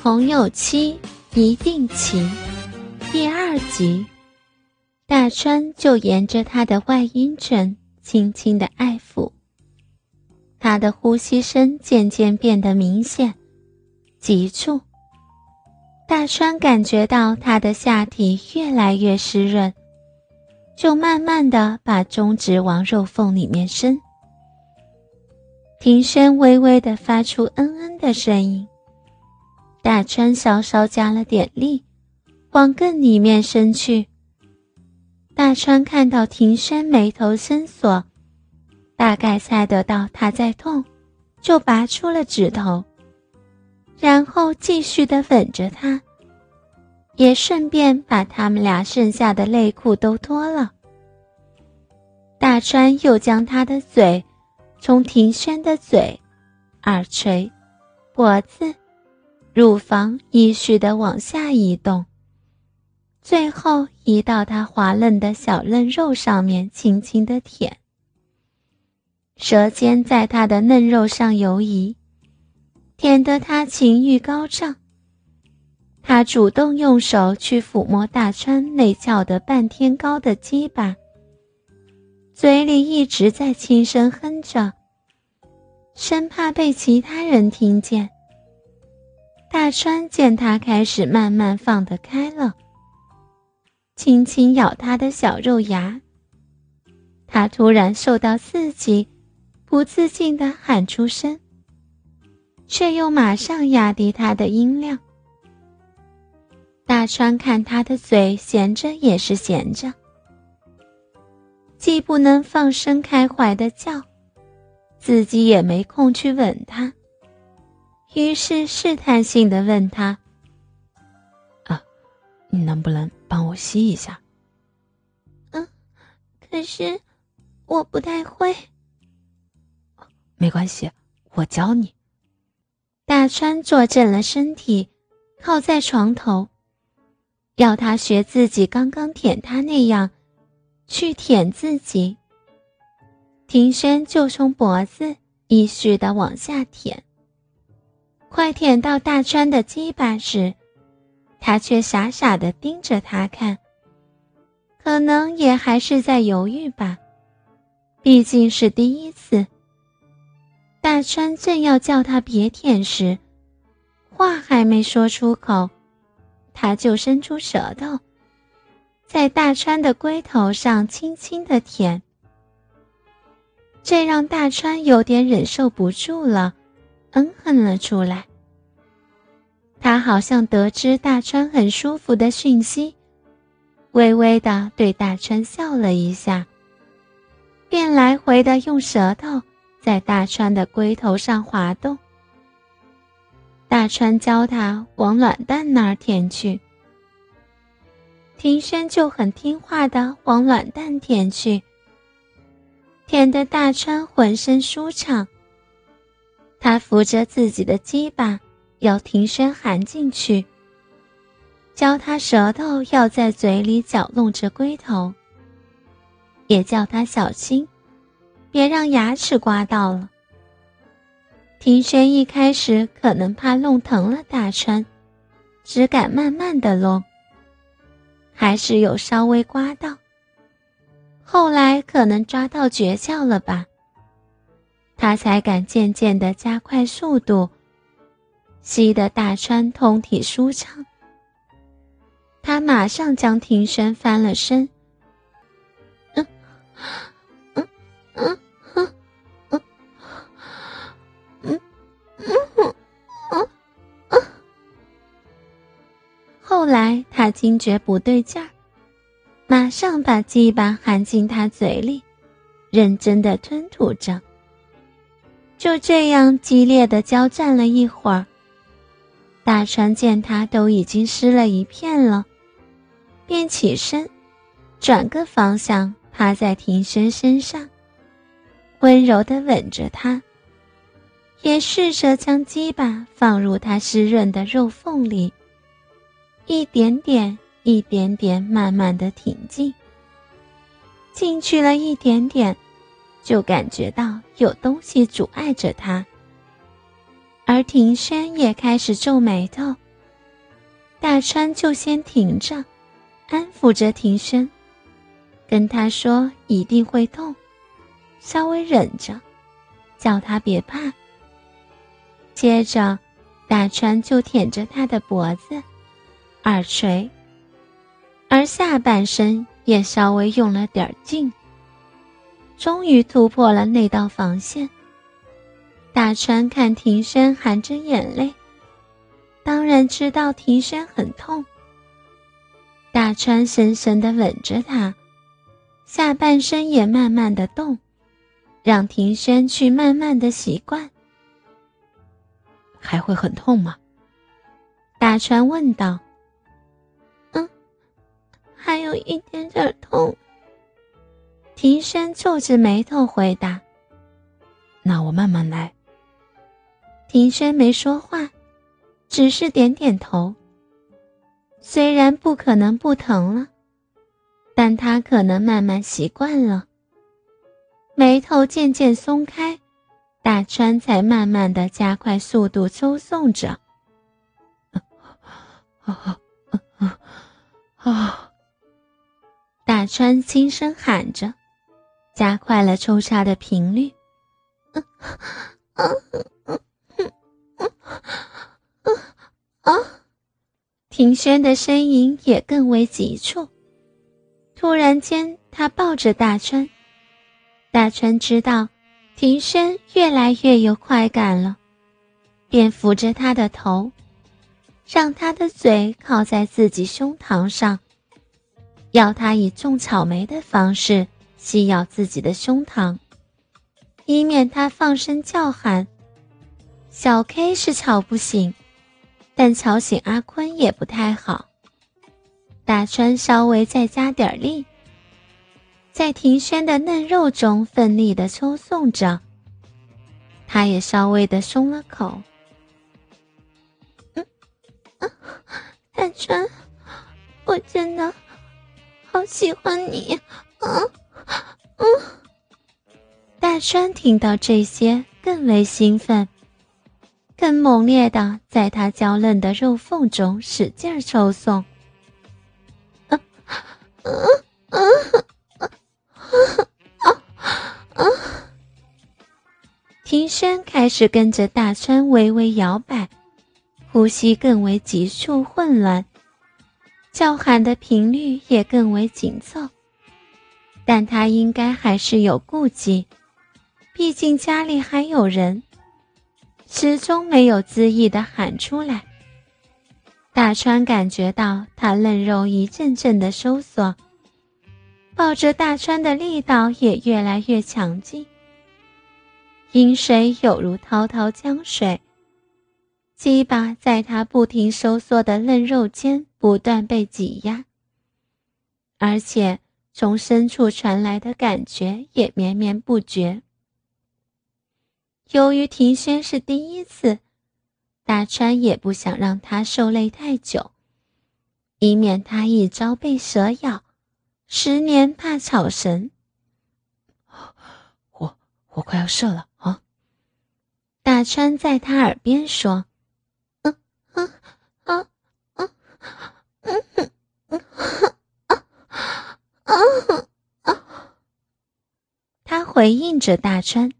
朋友妻一定情，第二集，大川就沿着他的外阴唇轻轻的爱抚，他的呼吸声渐渐变得明显、急促。大川感觉到他的下体越来越湿润，就慢慢的把中指往肉缝里面伸。庭轩微微的发出嗯嗯的声音。大川稍稍加了点力，往更里面伸去。大川看到庭轩眉头深锁，大概猜得到他在痛，就拔出了指头，然后继续的吻着他，也顺便把他们俩剩下的内裤都脱了。大川又将他的嘴从庭轩的嘴、耳垂、脖子。乳房依序的往下移动，最后移到他滑嫩的小嫩肉上面，轻轻的舔。舌尖在他的嫩肉上游移，舔得他情欲高涨。他主动用手去抚摸大川内翘的半天高的鸡巴，嘴里一直在轻声哼着，生怕被其他人听见。大川见他开始慢慢放得开了，轻轻咬他的小肉芽。他突然受到刺激，不自禁地喊出声，却又马上压低他的音量。大川看他的嘴闲着也是闲着，既不能放声开怀的叫，自己也没空去吻他。于是试探性的问他：“啊，你能不能帮我吸一下？”“嗯，可是我不太会。”“没关系，我教你。”大川坐正了身体，靠在床头，要他学自己刚刚舔他那样，去舔自己。庭轩就从脖子依序的往下舔。快舔到大川的鸡巴时，他却傻傻的盯着他看。可能也还是在犹豫吧，毕竟是第一次。大川正要叫他别舔时，话还没说出口，他就伸出舌头，在大川的龟头上轻轻的舔。这让大川有点忍受不住了。嗯哼了出来。他好像得知大川很舒服的讯息，微微的对大川笑了一下，便来回的用舌头在大川的龟头上滑动。大川教他往卵蛋那儿舔去，庭轩就很听话的往卵蛋舔去，舔得大川浑身舒畅。他扶着自己的鸡巴，要庭轩含进去，教他舌头要在嘴里搅弄着龟头，也叫他小心，别让牙齿刮到了。庭轩一开始可能怕弄疼了大川，只敢慢慢的弄，还是有稍微刮到，后来可能抓到诀窍了吧。他才敢渐渐的加快速度，吸得大川通体舒畅。他马上将庭轩翻了身，嗯，嗯，嗯，嗯，嗯，嗯，嗯，嗯，嗯。后来他惊觉不对劲儿，马上把鸡巴含进他嘴里，认真的吞吐着。就这样激烈的交战了一会儿，大川见他都已经湿了一片了，便起身，转个方向趴在庭轩身上，温柔的吻着他，也试着将鸡巴放入他湿润的肉缝里，一点点、一点点，慢慢的挺进，进去了一点点。就感觉到有东西阻碍着他，而庭轩也开始皱眉头，大川就先停着，安抚着庭轩，跟他说一定会痛，稍微忍着，叫他别怕。接着，大川就舔着他的脖子、耳垂，而下半身也稍微用了点劲，终于突破了那道防线。大川看庭轩含着眼泪。当然知道庭轩很痛。大川深深的吻着他，下半身也慢慢的动，让庭轩去慢慢的习惯。还会很痛吗？大川问道。嗯，还有一点点痛。庭轩皱着眉头回答。那我慢慢来。庭轩没说话。只是点点头。虽然不可能不疼了，但他可能慢慢习惯了。眉头渐渐松开，大川才慢慢的加快速度抽送着。啊啊啊！大川轻声喊着，加快了抽插的频率。啊！庭轩的声音也更为急促。突然间，他抱着大川，大川知道庭轩越来越有快感了，便扶着他的头，让他的嘴靠在自己胸膛上，要他以种草莓的方式吸咬自己的胸膛，以免他放声叫喊。小 K 是吵不醒。但吵醒阿坤也不太好。大川稍微再加点力，在庭轩的嫩肉中奋力的抽送着。他也稍微的松了口。嗯，大川，我真的好喜欢你。嗯嗯。大川听到这些更为兴奋。更猛烈的，在他娇嫩的肉缝中使劲抽送。啊啊啊啊啊啊！庭轩开始跟着大川微微摇摆，呼吸更为急促混乱，叫喊的频率也更为紧凑。但他应该还是有顾忌，毕竟家里还有人。始终没有恣意的喊出来。大川感觉到他嫩肉一阵阵的收缩，抱着大川的力道也越来越强劲。阴水有如滔滔江水，鸡巴在他不停收缩的嫩肉间不断被挤压，而且从深处传来的感觉也绵绵不绝。由于庭轩是第一次，大川也不想让他受累太久，以免他一朝被蛇咬，十年怕草绳。我我快要射了啊！大川在他耳边说：“嗯嗯嗯嗯嗯嗯啊啊啊！”他回应着大川。